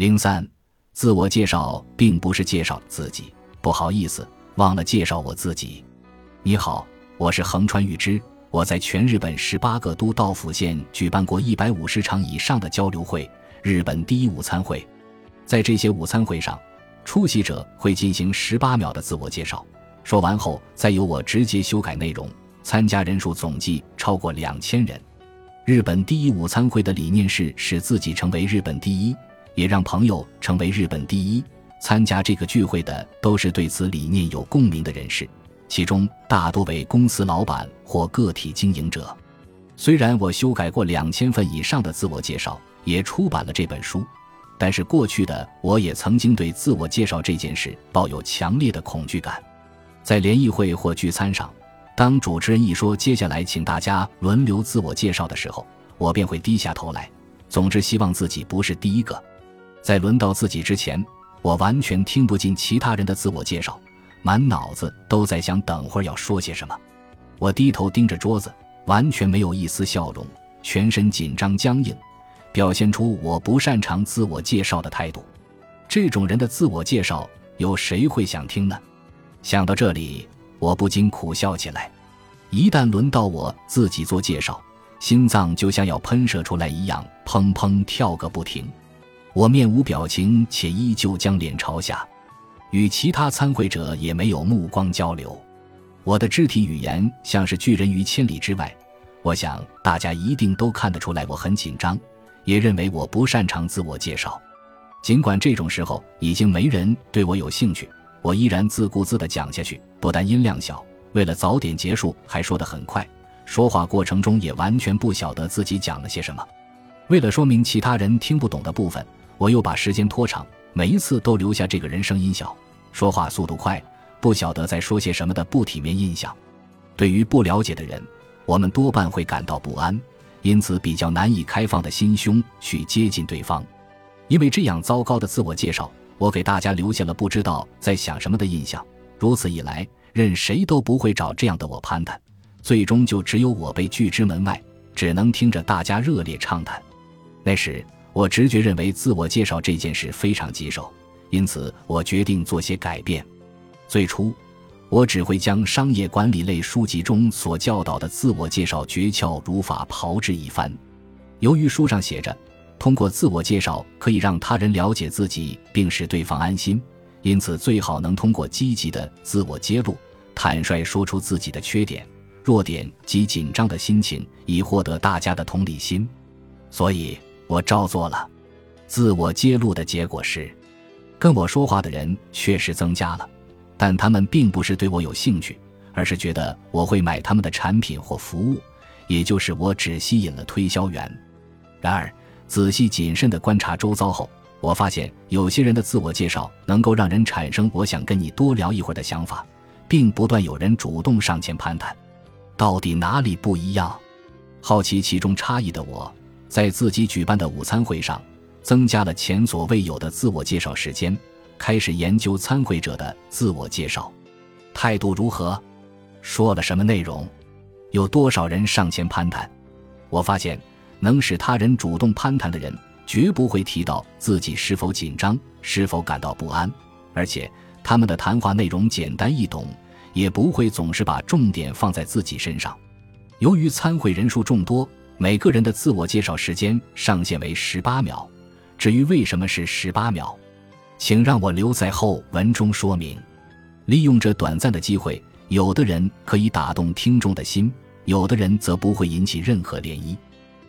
零三，自我介绍并不是介绍自己，不好意思，忘了介绍我自己。你好，我是横川裕之，我在全日本十八个都道府县举办过一百五十场以上的交流会，日本第一午餐会。在这些午餐会上，出席者会进行十八秒的自我介绍，说完后再由我直接修改内容。参加人数总计超过两千人。日本第一午餐会的理念是使自己成为日本第一，也让朋友成为日本第一。参加这个聚会的都是对此理念有共鸣的人士，其中大多为公司老板或个体经营者。虽然我修改过两千份以上的自我介绍，也出版了这本书，但是过去的我也曾经对自我介绍这件事抱有强烈的恐惧感。在联谊会或聚餐上。当主持人一说接下来请大家轮流自我介绍的时候，我便会低下头来，总之希望自己不是第一个。在轮到自己之前，我完全听不进其他人的自我介绍，满脑子都在想等会儿要说些什么。我低头盯着桌子，完全没有一丝笑容，全身紧张僵硬，表现出我不擅长自我介绍的态度。这种人的自我介绍，有谁会想听呢？想到这里。我不禁苦笑起来。一旦轮到我自己做介绍，心脏就像要喷射出来一样，砰砰跳个不停。我面无表情，且依旧将脸朝下，与其他参会者也没有目光交流。我的肢体语言像是拒人于千里之外。我想大家一定都看得出来，我很紧张，也认为我不擅长自我介绍。尽管这种时候已经没人对我有兴趣。我依然自顾自地讲下去，不但音量小，为了早点结束，还说得很快。说话过程中也完全不晓得自己讲了些什么。为了说明其他人听不懂的部分，我又把时间拖长，每一次都留下这个人声音小、说话速度快、不晓得在说些什么的不体面印象。对于不了解的人，我们多半会感到不安，因此比较难以开放的心胸去接近对方。因为这样糟糕的自我介绍。我给大家留下了不知道在想什么的印象。如此一来，任谁都不会找这样的我攀谈，最终就只有我被拒之门外，只能听着大家热烈畅谈。那时，我直觉认为自我介绍这件事非常棘手，因此我决定做些改变。最初，我只会将商业管理类书籍中所教导的自我介绍诀窍如法炮制一番。由于书上写着。通过自我介绍可以让他人了解自己，并使对方安心，因此最好能通过积极的自我揭露，坦率说出自己的缺点、弱点及紧张的心情，以获得大家的同理心。所以我照做了。自我揭露的结果是，跟我说话的人确实增加了，但他们并不是对我有兴趣，而是觉得我会买他们的产品或服务，也就是我只吸引了推销员。然而。仔细谨慎地观察周遭后，我发现有些人的自我介绍能够让人产生“我想跟你多聊一会儿”的想法，并不断有人主动上前攀谈。到底哪里不一样？好奇其中差异的我，在自己举办的午餐会上，增加了前所未有的自我介绍时间，开始研究参会者的自我介绍态度如何，说了什么内容，有多少人上前攀谈。我发现。能使他人主动攀谈的人，绝不会提到自己是否紧张、是否感到不安，而且他们的谈话内容简单易懂，也不会总是把重点放在自己身上。由于参会人数众多，每个人的自我介绍时间上限为十八秒。至于为什么是十八秒，请让我留在后文中说明。利用这短暂的机会，有的人可以打动听众的心，有的人则不会引起任何涟漪。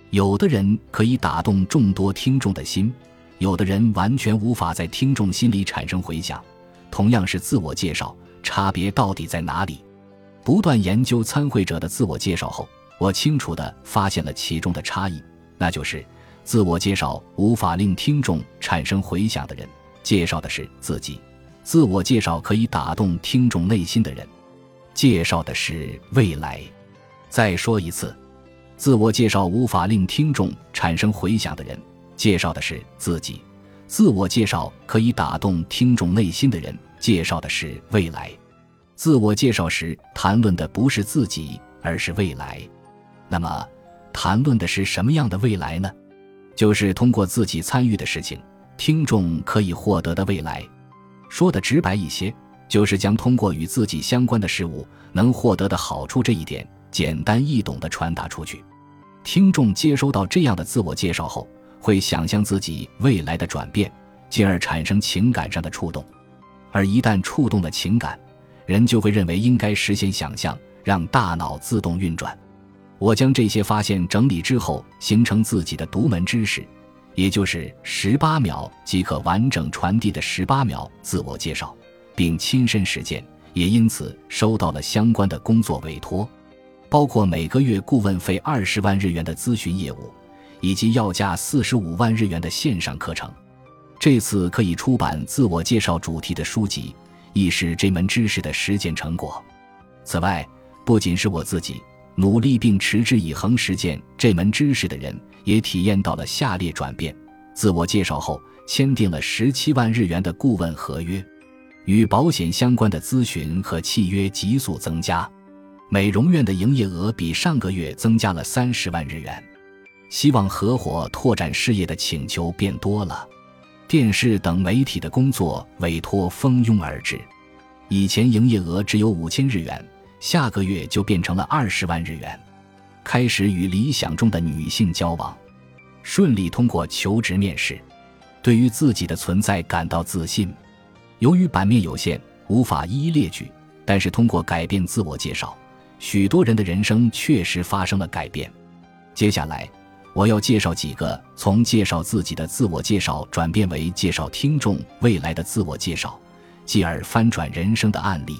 有的人可以打动众多听众的心，有的人完全无法在听众心里产生回响。同样是自我介绍，差别到底在哪里？不断研究参会者的自我介绍后，我清楚地发现了其中的差异，那就是自我介绍无法令听众产生回响的人，介绍的是自己；自我介绍可以打动听众内心的人，介绍的是未来。再说一次。自我介绍无法令听众产生回响的人，介绍的是自己；自我介绍可以打动听众内心的人，介绍的是未来。自我介绍时谈论的不是自己，而是未来。那么，谈论的是什么样的未来呢？就是通过自己参与的事情、听众可以获得的未来。说的直白一些，就是将通过与自己相关的事物能获得的好处这一点，简单易懂地传达出去。听众接收到这样的自我介绍后，会想象自己未来的转变，进而产生情感上的触动。而一旦触动了情感，人就会认为应该实现想象，让大脑自动运转。我将这些发现整理之后，形成自己的独门知识，也就是十八秒即可完整传递的十八秒自我介绍，并亲身实践，也因此收到了相关的工作委托。包括每个月顾问费二十万日元的咨询业务，以及要价四十五万日元的线上课程。这次可以出版自我介绍主题的书籍，亦是这门知识的实践成果。此外，不仅是我自己努力并持之以恒实践这门知识的人，也体验到了下列转变：自我介绍后，签订了十七万日元的顾问合约，与保险相关的咨询和契约急速增加。美容院的营业额比上个月增加了三十万日元，希望合伙拓展事业的请求变多了，电视等媒体的工作委托蜂拥而至。以前营业额只有五千日元，下个月就变成了二十万日元。开始与理想中的女性交往，顺利通过求职面试，对于自己的存在感到自信。由于版面有限，无法一一列举，但是通过改变自我介绍。许多人的人生确实发生了改变。接下来，我要介绍几个从介绍自己的自我介绍转变为介绍听众未来的自我介绍，继而翻转人生的案例。